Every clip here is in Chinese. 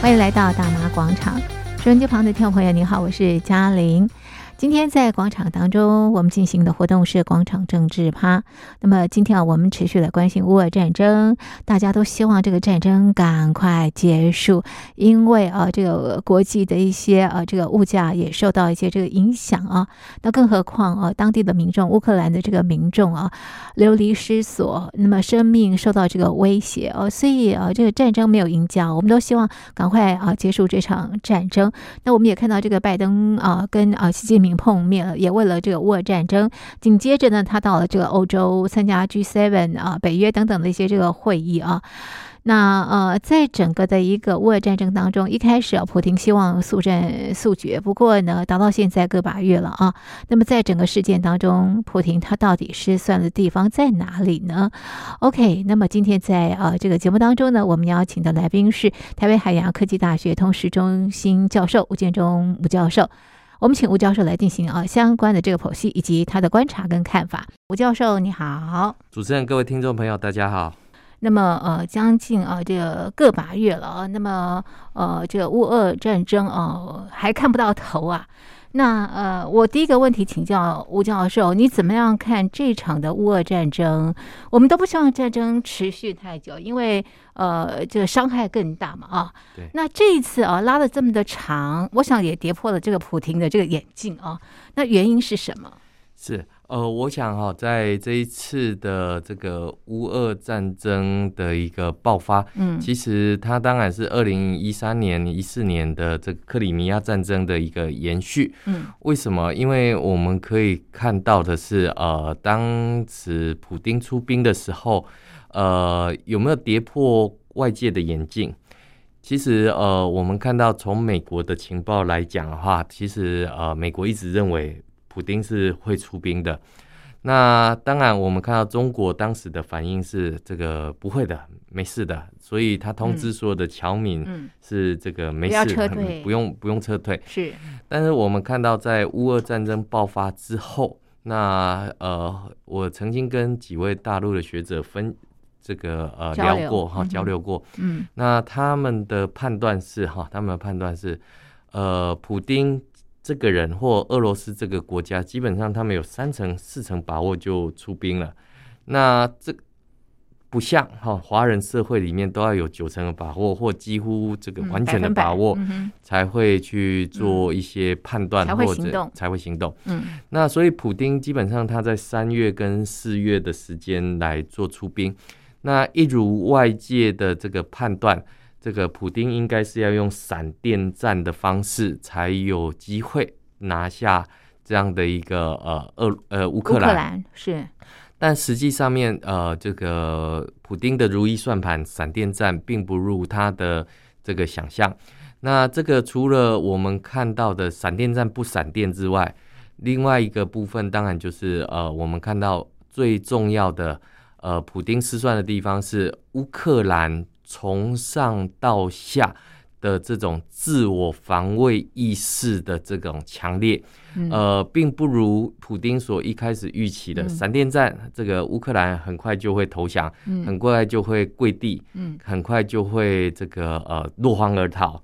欢迎来到大妈广场。收音机旁的听众朋友，你好，我是嘉玲。今天在广场当中，我们进行的活动是广场政治趴。那么今天啊，我们持续的关心乌俄战争，大家都希望这个战争赶快结束，因为啊，这个国际的一些啊，这个物价也受到一些这个影响啊。那更何况啊，当地的民众，乌克兰的这个民众啊，流离失所，那么生命受到这个威胁啊，所以啊，这个战争没有赢家，我们都希望赶快啊结束这场战争。那我们也看到这个拜登啊，跟啊习近平。碰面了，也为了这个乌尔战争。紧接着呢，他到了这个欧洲参加 G7 啊、北约等等的一些这个会议啊。那呃，在整个的一个乌尔战争当中，一开始啊，普京希望速战速决，不过呢，达到现在个把月了啊。那么在整个事件当中，普京他到底失算的地方在哪里呢？OK，那么今天在呃这个节目当中呢，我们邀请的来宾是台北海洋科技大学通识中心教授吴建忠吴教授。我们请吴教授来进行啊相关的这个剖析以及他的观察跟看法。吴教授你好，主持人各位听众朋友大家好。那么呃将近啊这个个把月了啊，那么呃这个乌俄战争啊还看不到头啊。那呃，我第一个问题请教吴教授，你怎么样看这场的乌俄战争？我们都不希望战争持续太久，因为呃，这个伤害更大嘛啊。对。那这一次啊，拉了这么的长，我想也跌破了这个普廷的这个眼镜啊。那原因是什么？是。呃，我想哈，在这一次的这个乌俄战争的一个爆发，嗯，其实它当然是二零一三年、一四年的这个克里米亚战争的一个延续，嗯，为什么？因为我们可以看到的是，呃，当时普丁出兵的时候，呃，有没有跌破外界的眼镜？其实，呃，我们看到从美国的情报来讲的话，其实，呃，美国一直认为。普丁是会出兵的，那当然，我们看到中国当时的反应是这个不会的，没事的，所以他通知所有的侨民是这个没事，不用不用撤退。是，但是我们看到在乌俄战争爆发之后，那呃，我曾经跟几位大陆的学者分这个呃聊过哈，交流过，嗯，那他们的判断是哈，他们的判断是呃，普丁。这个人或俄罗斯这个国家，基本上他们有三成、四成把握就出兵了。那这不像哈，华人社会里面都要有九成的把握，或几乎这个完全的把握，才会去做一些判断或者才会行动。嗯，那所以普丁基本上他在三月跟四月的时间来做出兵。那一如外界的这个判断。这个普丁应该是要用闪电战的方式才有机会拿下这样的一个呃俄呃乌克兰，乌克兰是，但实际上面呃这个普丁的如意算盘闪电战并不如他的这个想象。那这个除了我们看到的闪电战不闪电之外，另外一个部分当然就是呃我们看到最重要的呃普丁失算的地方是乌克兰。从上到下的这种自我防卫意识的这种强烈，嗯、呃，并不如普丁所一开始预期的闪电战，这个乌克兰很快就会投降，嗯、很快就会跪地，嗯、很快就会这个呃落荒而逃。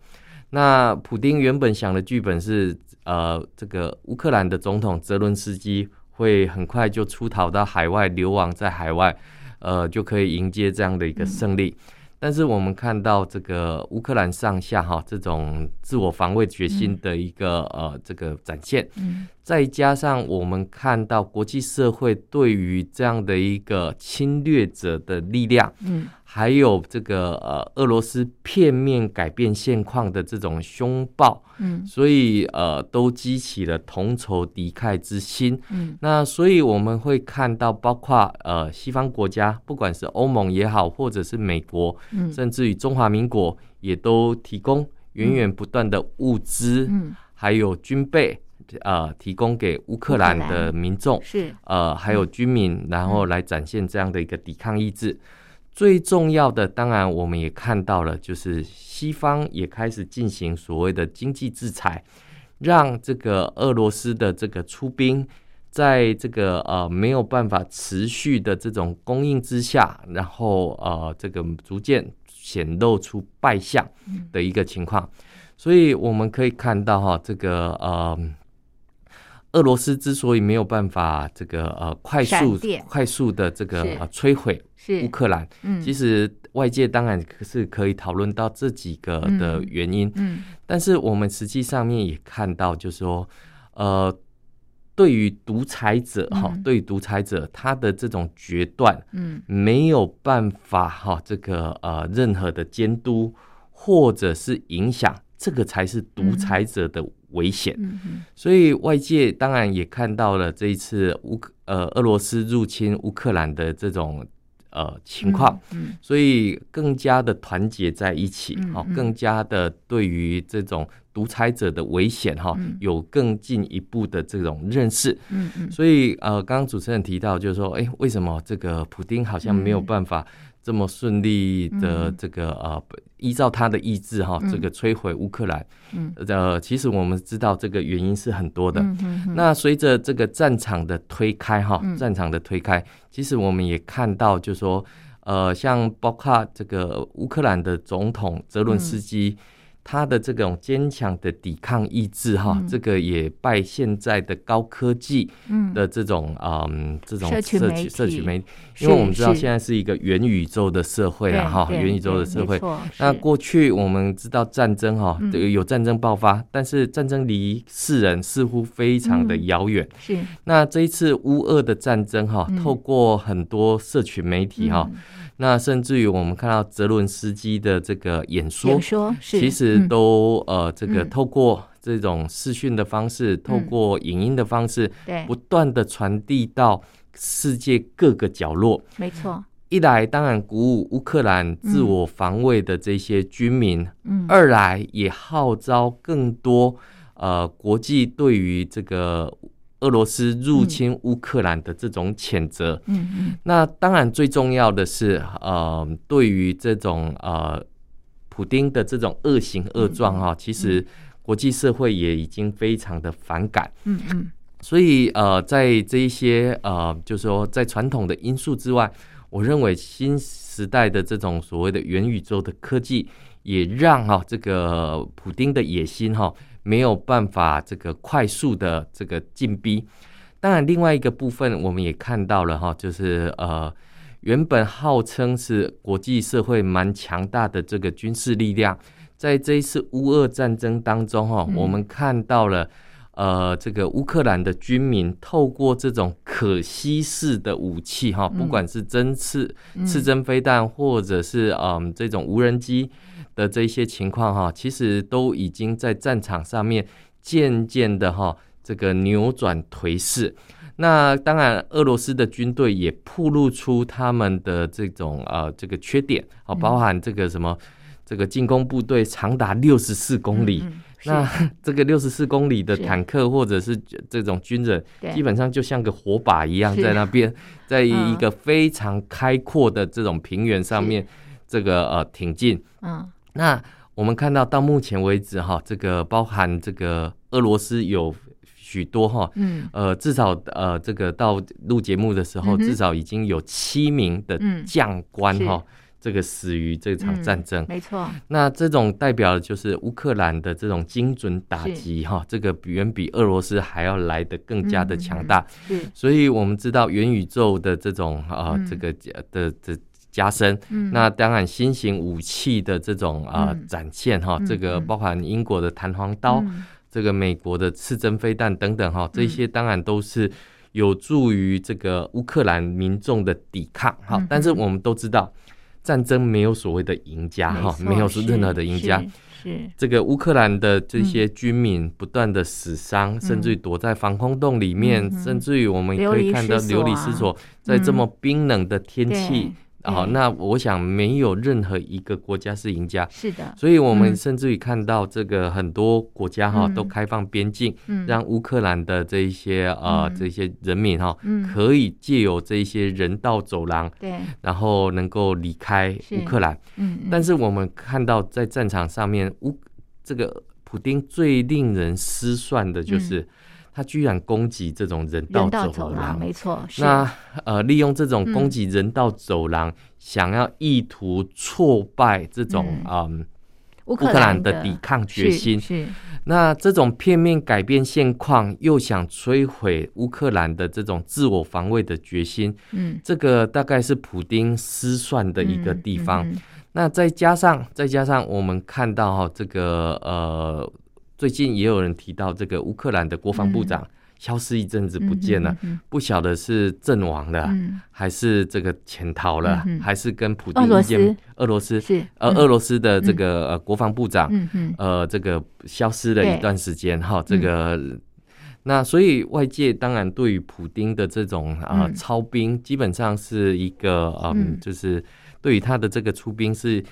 那普丁原本想的剧本是，呃，这个乌克兰的总统泽伦斯基会很快就出逃到海外流亡，在海外，呃，就可以迎接这样的一个胜利。嗯但是我们看到这个乌克兰上下哈这种自我防卫决心的一个呃这个展现，再加上我们看到国际社会对于这样的一个侵略者的力量，还有这个呃俄罗斯片面改变现况的这种凶暴，嗯，所以呃都激起了同仇敌忾之心，嗯，那所以我们会看到，包括呃西方国家，不管是欧盟也好，或者是美国，嗯，甚至于中华民国，也都提供源源不断的物资，嗯，还有军备，呃，提供给乌克兰的民众，是。呃还有军民，然后来展现这样的一个抵抗意志。最重要的，当然我们也看到了，就是西方也开始进行所谓的经济制裁，让这个俄罗斯的这个出兵在这个呃没有办法持续的这种供应之下，然后呃这个逐渐显露出败相的一个情况，嗯、所以我们可以看到哈，这个呃。俄罗斯之所以没有办法这个呃快速快速的这个呃摧毁乌克兰，嗯，其实外界当然是可以讨论到这几个的原因，嗯，但是我们实际上面也看到，就是说，呃，对于独裁者哈，对于独裁者他的这种决断，嗯，没有办法哈，这个呃任何的监督或者是影响，这个才是独裁者的。危险，所以外界当然也看到了这一次乌克呃俄罗斯入侵乌克兰的这种呃情况，所以更加的团结在一起，好，更加的对于这种独裁者的危险哈，有更进一步的这种认识，所以呃，刚刚主持人提到就是说，哎，为什么这个普丁好像没有办法？这么顺利的这个呃，依照他的意志哈，这个摧毁乌克兰，嗯，呃，其实我们知道这个原因是很多的。那随着这个战场的推开哈，战场的推开，其实我们也看到，就是说，呃，像包括这个乌克兰的总统泽伦斯基。他的这种坚强的抵抗意志，哈，这个也拜现在的高科技的这种嗯，这种社群社区媒体，因为我们知道现在是一个元宇宙的社会了哈，元宇宙的社会。那过去我们知道战争哈，有战争爆发，但是战争离世人似乎非常的遥远。是。那这一次乌俄的战争哈，透过很多社群媒体哈。那甚至于我们看到泽伦斯基的这个演说，演说其实都、嗯、呃这个透过这种视讯的方式，嗯、透过影音的方式，对，不断的传递到世界各个角落。没错，一来当然鼓舞乌克兰自我防卫的这些军民，嗯，二来也号召更多呃国际对于这个。俄罗斯入侵乌克兰的这种谴责，嗯嗯，那当然最重要的是，呃，对于这种呃，普丁的这种恶行恶状哈，其实国际社会也已经非常的反感，嗯嗯，所以呃，在这一些呃，就是说在传统的因素之外，我认为新时代的这种所谓的元宇宙的科技，也让哈这个普丁的野心哈。没有办法这个快速的这个进逼，当然另外一个部分我们也看到了哈，就是呃原本号称是国际社会蛮强大的这个军事力量，在这一次乌俄战争当中哈，我们看到了呃这个乌克兰的军民透过这种可吸式的武器哈，不管是针刺刺针飞弹或者是嗯这种无人机。的这些情况哈，其实都已经在战场上面渐渐的哈，这个扭转颓势。那当然，俄罗斯的军队也暴露出他们的这种呃这个缺点啊，包含这个什么这个进攻部队长达六十四公里，那 这个六十四公里的坦克或者是这种军人，基本上就像个火把一样在那边，在一个非常开阔的这种平原上面，这个呃挺进，嗯。那我们看到到目前为止哈，这个包含这个俄罗斯有许多哈，嗯，呃，至少呃，这个到录节目的时候，至少已经有七名的将官哈，这个死于这场战争。没错。那这种代表的就是乌克兰的这种精准打击哈，这个远比俄罗斯还要来的更加的强大。嗯所以我们知道元宇宙的这种啊，这个的的。加深，那当然新型武器的这种啊、呃、展现哈，这个包含英国的弹簧刀，这个美国的刺针飞弹等等哈，这些当然都是有助于这个乌克兰民众的抵抗哈。但是我们都知道，战争没有所谓的赢家哈，没有是任何的赢家。是这个乌克兰的这些军民不断的死伤，甚至于躲在防空洞里面，甚至于我们可以看到流离失所，在这么冰冷的天气。好，那我想没有任何一个国家是赢家。是的，所以我们甚至于看到这个很多国家哈都开放边境，让乌克兰的这一些呃这些人民哈可以借由这一些人道走廊，对，然后能够离开乌克兰。嗯，但是我们看到在战场上面乌这个普丁最令人失算的就是。他居然攻击这种人道走廊，没错。那呃，利用这种攻击人道走廊，嗯、想要意图挫败这种嗯乌克兰的抵抗决心。是，是那这种片面改变现况，又想摧毁乌克兰的这种自我防卫的决心。嗯，这个大概是普丁失算的一个地方。那再加上再加上我们看到哈，这个呃。最近也有人提到这个乌克兰的国防部长消失一阵子不见了，嗯、不晓得是阵亡了，嗯、还是这个潜逃了，嗯、还是跟普京一样？俄罗斯是呃，俄罗斯的这个呃国防部长，嗯、呃，这个消失了一段时间哈，这个那所以外界当然对于普丁的这种啊、呃、操兵，基本上是一个嗯，嗯。就是对于他的这个出兵是。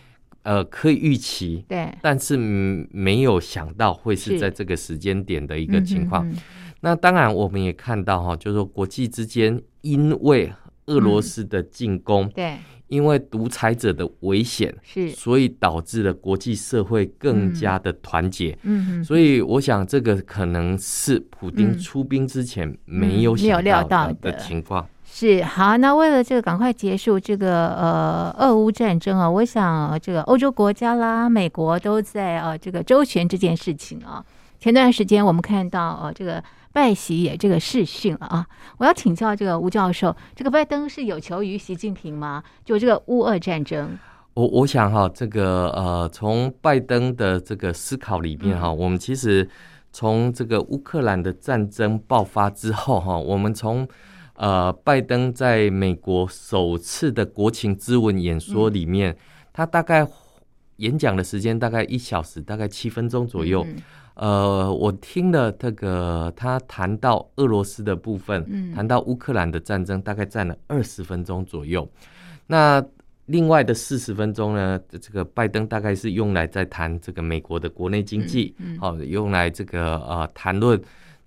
呃，可以预期，对，但是没有想到会是在这个时间点的一个情况。嗯、那当然，我们也看到哈，就是说国际之间因为俄罗斯的进攻，嗯、对，因为独裁者的危险，是，所以导致了国际社会更加的团结。嗯，所以我想这个可能是普丁出兵之前没有想到的。情况。是好，那为了这个赶快结束这个呃俄乌战争啊，我想这个欧洲国家啦、美国都在啊这个周旋这件事情啊。前段时间我们看到呃这个拜习也这个视讯了啊，我要请教这个吴教授，这个拜登是有求于习近平吗？就这个乌俄战争，我我想哈，这个呃从拜登的这个思考里面哈，嗯、我们其实从这个乌克兰的战争爆发之后哈，我们从呃，拜登在美国首次的国情咨文演说里面，嗯、他大概演讲的时间大概一小时，大概七分钟左右。嗯、呃，我听了这个他谈到俄罗斯的部分，嗯、谈到乌克兰的战争，大概占了二十分钟左右。那另外的四十分钟呢，这个拜登大概是用来在谈这个美国的国内经济，好、用来这个呃谈论。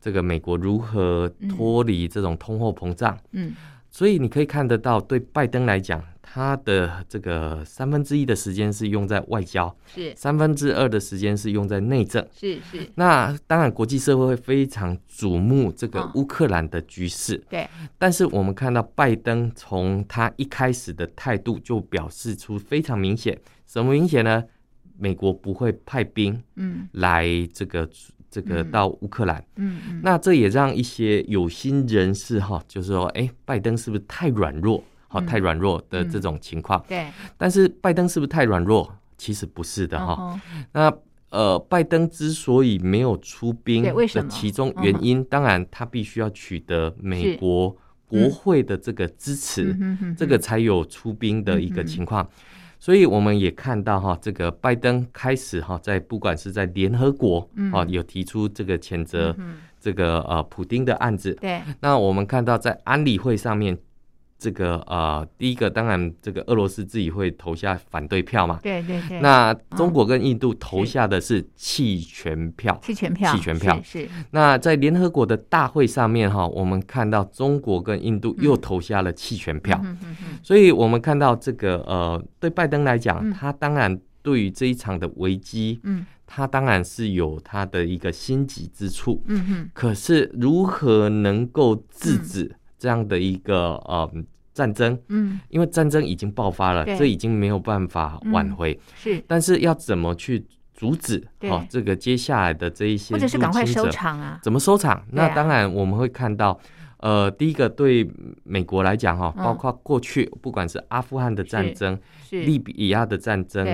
这个美国如何脱离这种通货膨胀？嗯，所以你可以看得到，对拜登来讲，他的这个三分之一的时间是用在外交，是三分之二的时间是用在内政，是是。那当然，国际社会会非常瞩目这个乌克兰的局势，对。但是我们看到拜登从他一开始的态度就表示出非常明显，什么明显呢？美国不会派兵，嗯，来这个。这个到乌克兰，嗯，嗯，那这也让一些有心人士哈，就是说，哎，拜登是不是太软弱？好，太软弱的这种情况。对，但是拜登是不是太软弱？其实不是的哈。那呃，拜登之所以没有出兵的其中原因，当然他必须要取得美国国会的这个支持，这个才有出兵的一个情况。所以我们也看到哈，这个拜登开始哈，在不管是在联合国啊，有提出这个谴责这个呃普丁的案子。对。那我们看到在安理会上面。这个呃，第一个当然，这个俄罗斯自己会投下反对票嘛。对对对。那中国跟印度投下的是弃权票。弃权票。弃权票。是。那在联合国的大会上面哈，我们看到中国跟印度又投下了弃权票。嗯嗯嗯。所以我们看到这个呃，对拜登来讲，他当然对于这一场的危机，嗯，他当然是有他的一个心急之处。嗯哼。可是如何能够制止？这样的一个呃战争，嗯，因为战争已经爆发了，对这已经没有办法挽回，嗯、是。但是要怎么去阻止？对哦，这个接下来的这一些，或者是赶快收场啊？怎么收场？那当然我们会看到，呃，第一个对美国来讲哈，包括过去不管是阿富汗的战争、是利比亚的战争。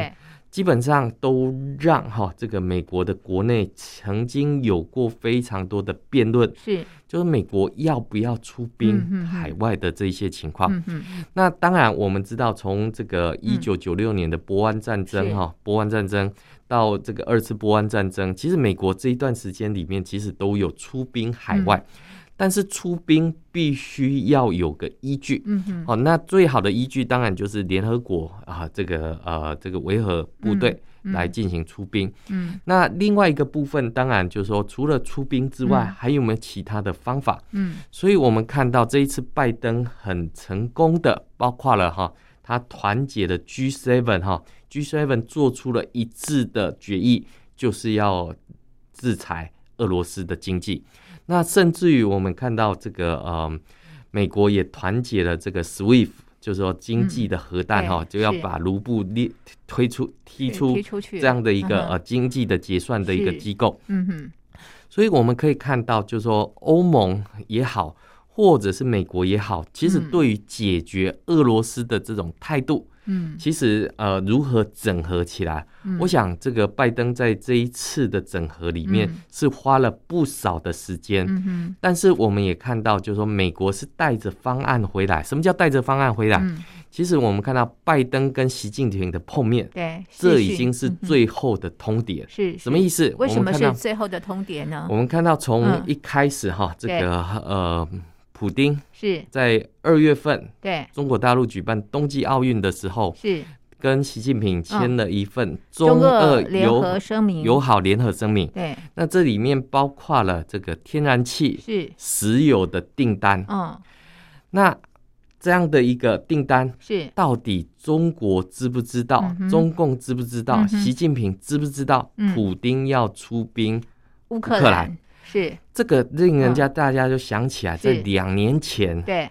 基本上都让哈这个美国的国内曾经有过非常多的辩论，是。就是美国要不要出兵海外的这些情况。嗯嗯、那当然我们知道，从这个一九九六年的波湾战争哈，波湾战争到这个二次波湾战争，其实美国这一段时间里面其实都有出兵海外。嗯但是出兵必须要有个依据，嗯哼，哦，那最好的依据当然就是联合国啊，这个呃，这个维和部队来进行出兵，嗯，嗯，那另外一个部分当然就是说，除了出兵之外，嗯、还有没有其他的方法？嗯，所以我们看到这一次拜登很成功的，包括了哈，他团结的 G7 哈，G7 做出了一致的决议，就是要制裁俄罗斯的经济。那甚至于我们看到这个呃，美国也团结了这个 SWIFT，就是说经济的核弹哈，就要把卢布列推出踢出这样的一个呃经济的结算的一个机构。嗯哼。所以我们可以看到，就是说欧盟也好，或者是美国也好，其实对于解决俄罗斯的这种态度。嗯，其实呃，如何整合起来？嗯，我想这个拜登在这一次的整合里面是花了不少的时间。嗯哼，但是我们也看到，就是说美国是带着方案回来。什么叫带着方案回来？嗯，其实我们看到拜登跟习近平的碰面，对，这已经是最后的通牒。是什么意思？为什么是最后的通牒呢？我们看到从一开始哈，这个呃。普丁是在二月份对中国大陆举办冬季奥运的时候，是跟习近平签了一份中俄联合声明，友好联合声明。对，那这里面包括了这个天然气、是石油的订单。嗯，那这样的一个订单是到底中国知不知道？中共知不知道？习近平知不知道？普丁要出兵乌克兰？是。这个令人家大家就想起来，在两年前，对，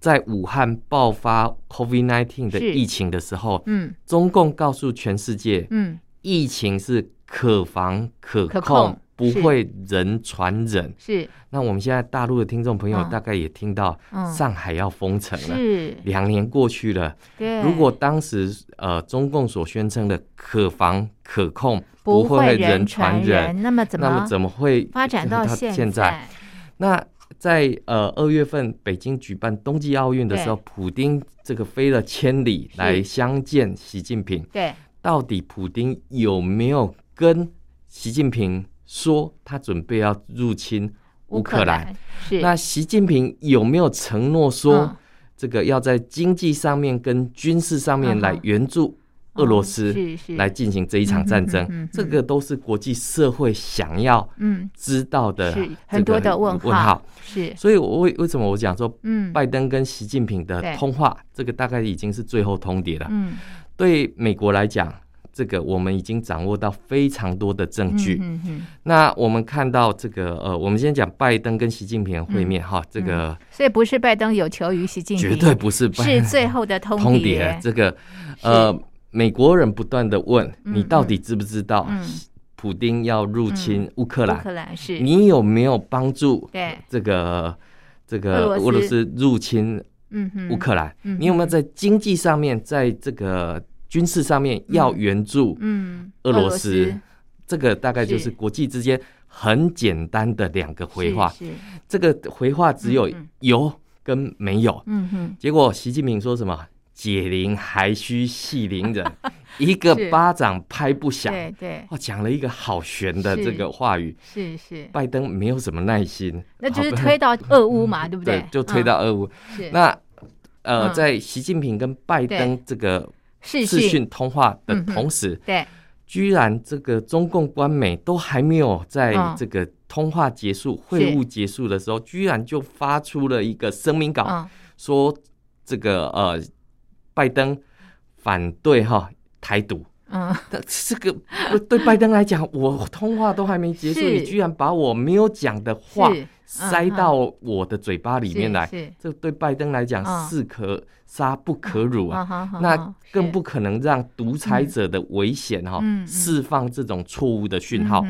在武汉爆发 COVID-19 的疫情的时候，嗯，中共告诉全世界，嗯，疫情是可防可控。不会人传人，是。那我们现在大陆的听众朋友大概也听到，上海要封城了。是。两年过去了，对。如果当时呃中共所宣称的可防可控，不会人传人，那么怎么那么怎么会发展到现在？那在呃二月份北京举办冬季奥运的时候，普丁这个飞了千里来相见习近平，对。到底普丁有没有跟习近平？说他准备要入侵乌克兰，是。那习近平有没有承诺说，这个要在经济上面跟军事上面来援助俄罗斯，来进行这一场战争？这个都是国际社会想要知道的很多的问号。是。所以，我为为什么我讲说，嗯拜登跟习近平的通话，这个大概已经是最后通牒了。嗯。对美国来讲。这个我们已经掌握到非常多的证据。嗯嗯。那我们看到这个呃，我们先讲拜登跟习近平会面哈，这个所以不是拜登有求于习近平，绝对不是拜，是最后的通牒。这个呃，美国人不断的问你到底知不知道，普丁要入侵乌克兰？乌克兰是你有没有帮助？对这个这个俄罗斯入侵嗯乌克兰？你有没有在经济上面，在这个？军事上面要援助，嗯，俄罗斯，这个大概就是国际之间很简单的两个回话。是，这个回话只有有跟没有。嗯哼。结果习近平说什么？解铃还需系铃人，一个巴掌拍不响。对对。哦，讲了一个好悬的这个话语。是是。拜登没有什么耐心。那就是推到俄乌嘛，对不对？就推到俄乌。是。那呃，在习近平跟拜登这个。视讯。通话的同时，嗯、对，居然这个中共官媒都还没有在这个通话结束、哦、会晤结束的时候，居然就发出了一个声明稿，哦、说这个呃，拜登反对哈台独。嗯，这个对拜登来讲，我通话都还没结束，你居然把我没有讲的话塞到我的嘴巴里面来，这对拜登来讲是可杀不可辱啊！那更不可能让独裁者的危险哈释放这种错误的讯号。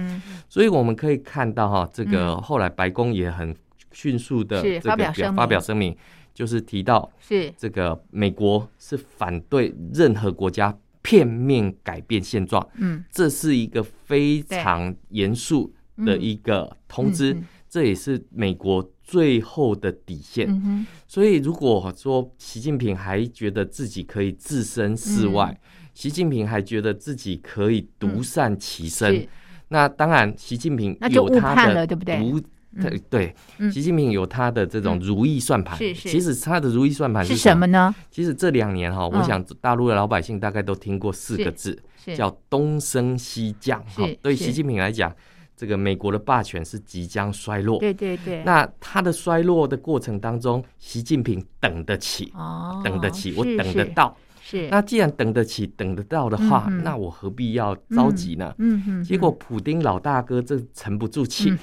所以我们可以看到哈，这个后来白宫也很迅速的这个表发表声明，就是提到是。这个美国是反对任何国家。片面改变现状，嗯，这是一个非常严肃的一个通知，这也是美国最后的底线。所以，如果说习近平还觉得自己可以置身事外，习近平还觉得自己可以独善其身，那当然，习近平有他的独。对对，习近平有他的这种如意算盘。是是，其实他的如意算盘是什么？呢？其实这两年哈，我想大陆的老百姓大概都听过四个字，叫东升西降。哈，对习近平来讲，这个美国的霸权是即将衰落。对对对。那他的衰落的过程当中，习近平等得起，哦等得起，我等得到。是。那既然等得起、等得到的话，那我何必要着急呢？嗯哼。结果普丁老大哥这沉不住气。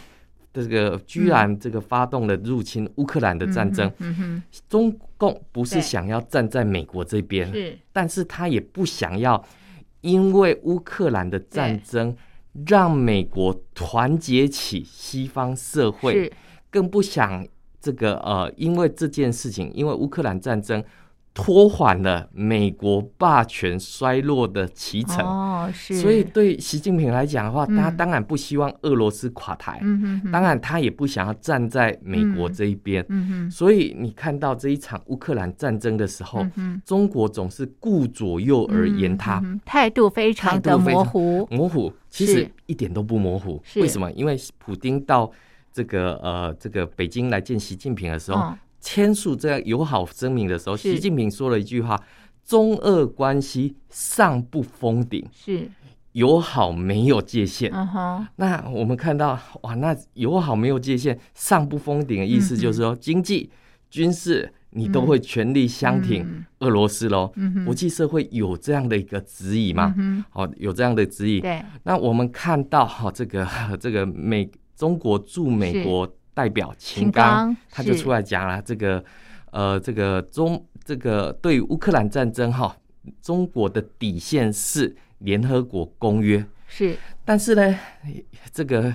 这个居然这个发动了入侵乌克兰的战争。嗯哼，中共不是想要站在美国这边，是，但是他也不想要因为乌克兰的战争让美国团结起西方社会，更不想这个呃，因为这件事情，因为乌克兰战争。拖缓了美国霸权衰落的期程，哦，是，所以对习近平来讲的话，嗯、他当然不希望俄罗斯垮台，嗯哼哼，当然他也不想要站在美国这一边，嗯哼，所以你看到这一场乌克兰战争的时候，嗯、中国总是顾左右而言他，态、嗯、度非常的模糊，模糊，其实一点都不模糊，为什么？因为普丁到这个呃这个北京来见习近平的时候。哦签署这样友好声明的时候，习近平说了一句话：“中俄关系上不封顶，是友好没有界限。Uh ” huh. 那我们看到哇，那友好没有界限，上不封顶的意思就是说，经济、军事你都会全力相挺俄罗斯喽。国际社会有这样的一个质疑吗？嗯哦，有这样的质疑。对，那我们看到哈，这个这个美中国驻美国。代表秦刚他就出来讲了，这个呃，这个中这个对于乌克兰战争哈，中国的底线是联合国公约。是，但是呢，这个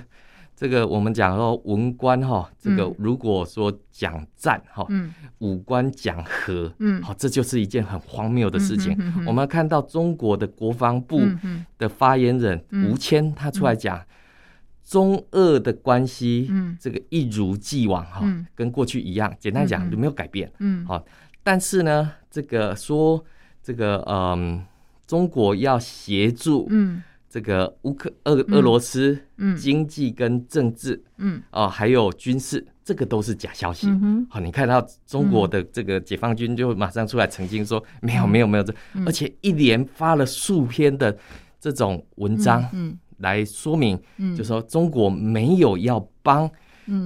这个我们讲说文官哈，这个如果说讲战哈，嗯，武官讲和，嗯，好，这就是一件很荒谬的事情。我们看到中国的国防部的发言人吴谦他出来讲。中俄的关系，嗯，这个一如既往哈，嗯、跟过去一样。简单讲，就没有改变，嗯，好。但是呢，这个说这个嗯，中国要协助，嗯，这个乌克俄俄罗斯，嗯，经济跟政治，嗯，哦，还有军事，这个都是假消息。好，你看到中国的这个解放军就马上出来澄清说，没有，没有，没有这，而且一连发了数篇的这种文章，嗯。来说明，就是说中国没有要帮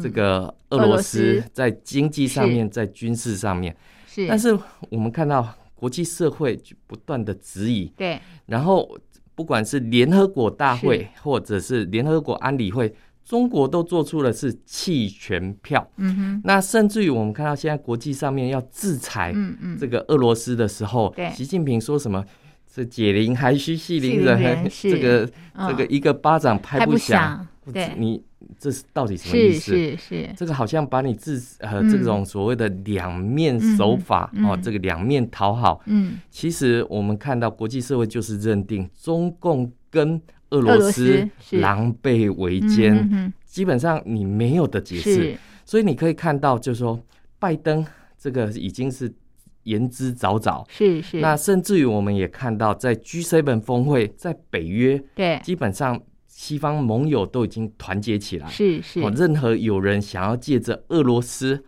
这个俄罗斯在经济上面，在军事上面，是。但是我们看到国际社会不断的质疑，对。然后不管是联合国大会，或者是联合国安理会，中国都做出了是弃权票。嗯哼。那甚至于我们看到现在国际上面要制裁这个俄罗斯的时候，对。习近平说什么？这解铃还须系铃人，这个这个一个巴掌拍不响。对，你这是到底什么意思？是是，这个好像把你自呃这种所谓的两面手法哦，这个两面讨好。嗯，其实我们看到国际社会就是认定中共跟俄罗斯狼狈为奸，基本上你没有的解释。所以你可以看到，就是说拜登这个已经是。言之凿凿，是是。那甚至于我们也看到，在 G7 峰会，在北约，对，基本上西方盟友都已经团结起来，是是。任何有人想要借着俄罗斯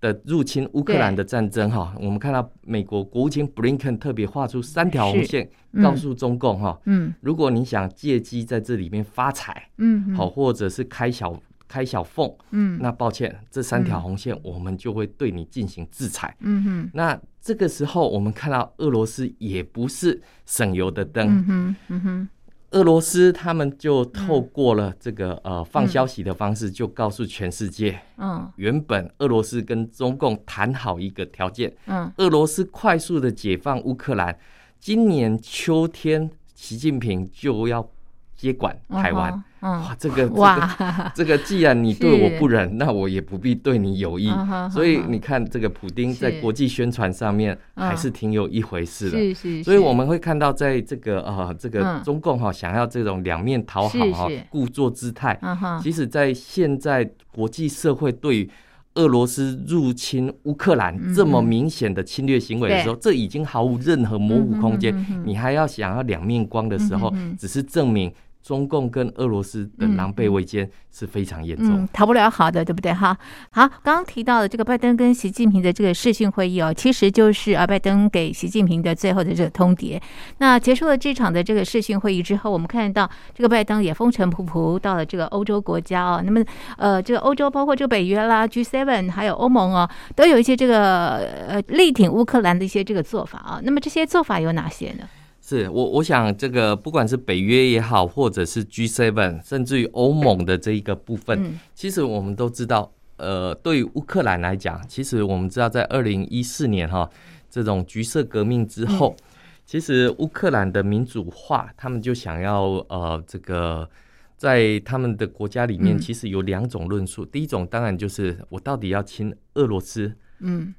的入侵乌克兰的战争，哈，我们看到美国国务卿布林肯特别画出三条红线，告诉中共，哈，嗯，如果你想借机在这里面发财，嗯，好，或者是开小。开小缝，嗯，那抱歉，这三条红线我们就会对你进行制裁，嗯哼。那这个时候我们看到俄罗斯也不是省油的灯，嗯哼，嗯哼。俄罗斯他们就透过了这个呃放消息的方式，就告诉全世界，嗯，原本俄罗斯跟中共谈好一个条件，嗯，俄罗斯快速的解放乌克兰，今年秋天习近平就要接管台湾。嗯嗯、哇，这个哇，这个既然你对我不仁，那我也不必对你有益。嗯、所以你看，这个普丁在国际宣传上面还是挺有一回事的。是是是。所以我们会看到，在这个呃，这个中共哈想要这种两面讨好哈，故作姿态。其实，在现在国际社会对于俄罗斯入侵乌克兰这么明显的侵略行为的时候，这已经毫无任何模糊空间。你还要想要两面光的时候，只是证明。中共跟俄罗斯的狼狈为奸是非常严重，嗯，逃不了好的，对不对？哈，好，刚刚提到的这个拜登跟习近平的这个视讯会议哦，其实就是啊，拜登给习近平的最后的这个通牒。那结束了这场的这个视讯会议之后，我们看到这个拜登也风尘仆仆到了这个欧洲国家哦。那么，呃，这个欧洲包括这个北约啦、G7 还有欧盟哦，都有一些这个呃力挺乌克兰的一些这个做法啊。那么这些做法有哪些呢？是我我想这个不管是北约也好，或者是 G7，甚至于欧盟的这一个部分，嗯、其实我们都知道，呃，对于乌克兰来讲，其实我们知道在二零一四年哈这种橘色革命之后，嗯、其实乌克兰的民主化，他们就想要呃这个在他们的国家里面，其实有两种论述，嗯、第一种当然就是我到底要亲俄罗斯，嗯。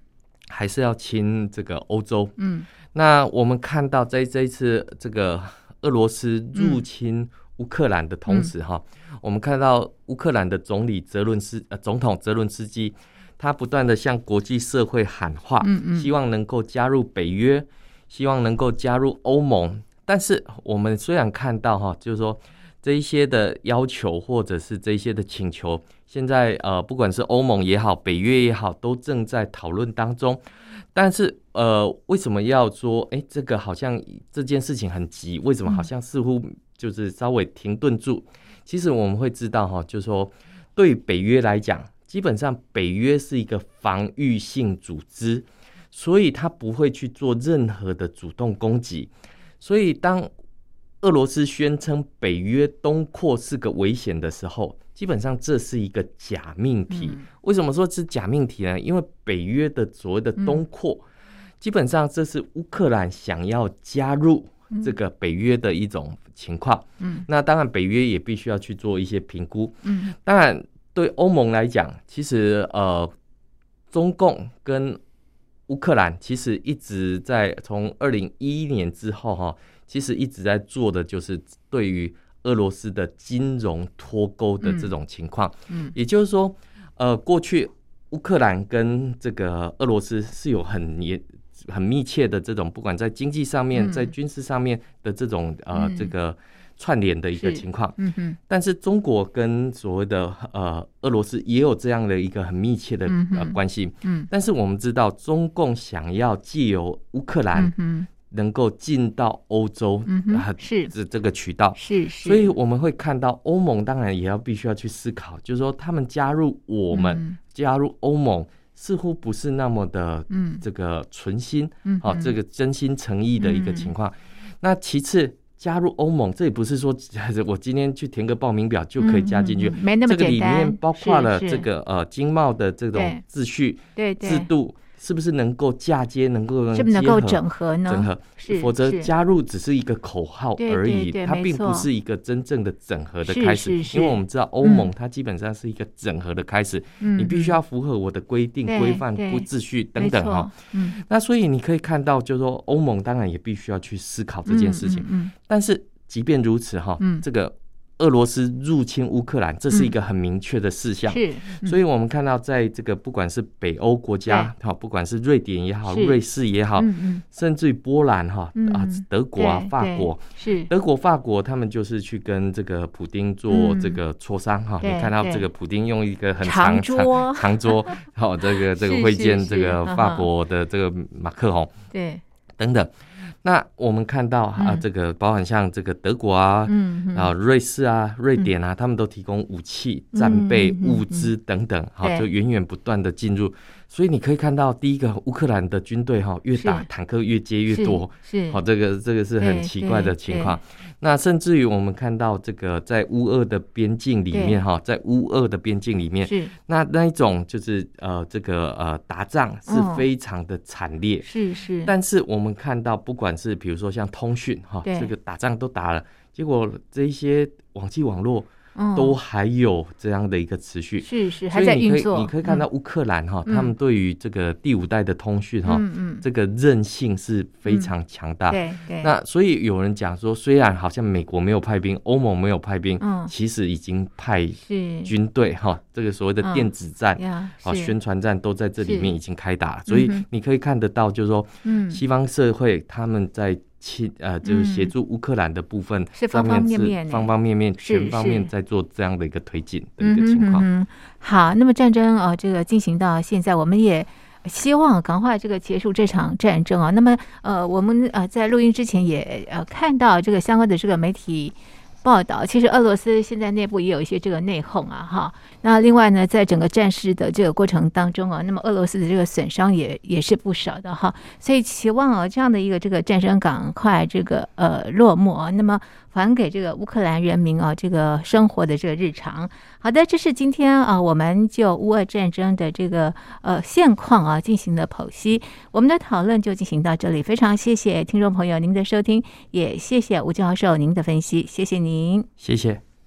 还是要亲这个欧洲，嗯，那我们看到在这一次这个俄罗斯入侵乌克兰的同时，哈、嗯，我们看到乌克兰的总理泽伦斯呃总统泽伦斯基，他不断的向国际社会喊话，嗯嗯，希望能够加入北约，希望能够加入欧盟。但是我们虽然看到哈，就是说这一些的要求或者是这一些的请求。现在呃，不管是欧盟也好，北约也好，都正在讨论当中。但是呃，为什么要说哎，这个好像这件事情很急？为什么好像似乎就是稍微停顿住？其实我们会知道哈，就是说对北约来讲，基本上北约是一个防御性组织，所以它不会去做任何的主动攻击。所以当俄罗斯宣称北约东扩是个危险的时候，基本上这是一个假命题。为什么说是假命题呢？因为北约的所谓的东扩，基本上这是乌克兰想要加入这个北约的一种情况。嗯那当然北约也必须要去做一些评估。嗯当然对欧盟来讲，其实呃，中共跟乌克兰其实一直在从二零一一年之后哈。其实一直在做的就是对于俄罗斯的金融脱钩的这种情况，嗯，也就是说，呃，过去乌克兰跟这个俄罗斯是有很严、很密切的这种，不管在经济上面、在军事上面的这种呃这个串联的一个情况，嗯嗯，但是中国跟所谓的呃俄罗斯也有这样的一个很密切的呃关系，嗯，但是我们知道中共想要借由乌克兰，嗯。能够进到欧洲，嗯哼，是。这这个渠道，是是，所以我们会看到欧盟当然也要必须要去思考，就是说他们加入我们加入欧盟似乎不是那么的，嗯，这个存心，嗯，好，这个真心诚意的一个情况。那其次加入欧盟，这也不是说 我今天去填个报名表就可以加进去，没那么简单。这个里面包括了这个呃经贸的这种秩序、对制度。是不是能够嫁接，能够是不是能够整合呢？整合，是，否则加入只是一个口号而已，它并不是一个真正的整合的开始。因为我们知道欧盟它基本上是一个整合的开始，你必须要符合我的规定、规范、不秩序等等哈。那所以你可以看到，就是说欧盟当然也必须要去思考这件事情。但是即便如此哈，这个。俄罗斯入侵乌克兰，这是一个很明确的事项。是，所以我们看到，在这个不管是北欧国家，好，不管是瑞典也好，瑞士也好，甚至于波兰哈啊，德国啊，法国。是。德国、法国，他们就是去跟这个普丁做这个磋商哈。你看到这个普丁用一个很长长长桌，好，这个 这个会见这个法国的这个马克宏，对，等等。那我们看到啊，这个包含像这个德国啊，嗯，然后瑞士啊、瑞典啊，他们都提供武器、战备、物资等等，好，就源源不断的进入。所以你可以看到，第一个乌克兰的军队哈，越打坦克越接越多，是好，这个这个是很奇怪的情况。那甚至于我们看到这个在乌俄的边境里面哈，在乌俄的边境里面，是。那那一种就是呃这个呃打仗是非常的惨烈，是是。但是我们看到，不管是比如说像通讯哈，这个打仗都打了，结果这一些网际网络。都还有这样的一个持续，是是还在运作。你可以看到乌克兰哈，他们对于这个第五代的通讯哈，这个韧性是非常强大。对对。那所以有人讲说，虽然好像美国没有派兵，欧盟没有派兵，其实已经派军队哈，这个所谓的电子战啊、宣传战都在这里面已经开打了。所以你可以看得到，就是说，西方社会他们在。其呃，就是协助乌克兰的部分，是方方面面、方方面面、全方面在做这样的一个推进的一个情况。嗯，好，那么战争呃，这个进行到现在，我们也希望赶快这个结束这场战争啊。那么呃，我们呃在录音之前也呃看到这个相关的这个媒体报道，其实俄罗斯现在内部也有一些这个内讧啊，哈。那另外呢，在整个战事的这个过程当中啊，那么俄罗斯的这个损伤也也是不少的哈。所以期望啊，这样的一个这个战争赶快这个呃落幕啊，那么还给这个乌克兰人民啊这个生活的这个日常。好的，这是今天啊，我们就乌俄战争的这个呃现况啊进行的剖析。我们的讨论就进行到这里，非常谢谢听众朋友您的收听，也谢谢吴教授您的分析，谢谢您。谢谢。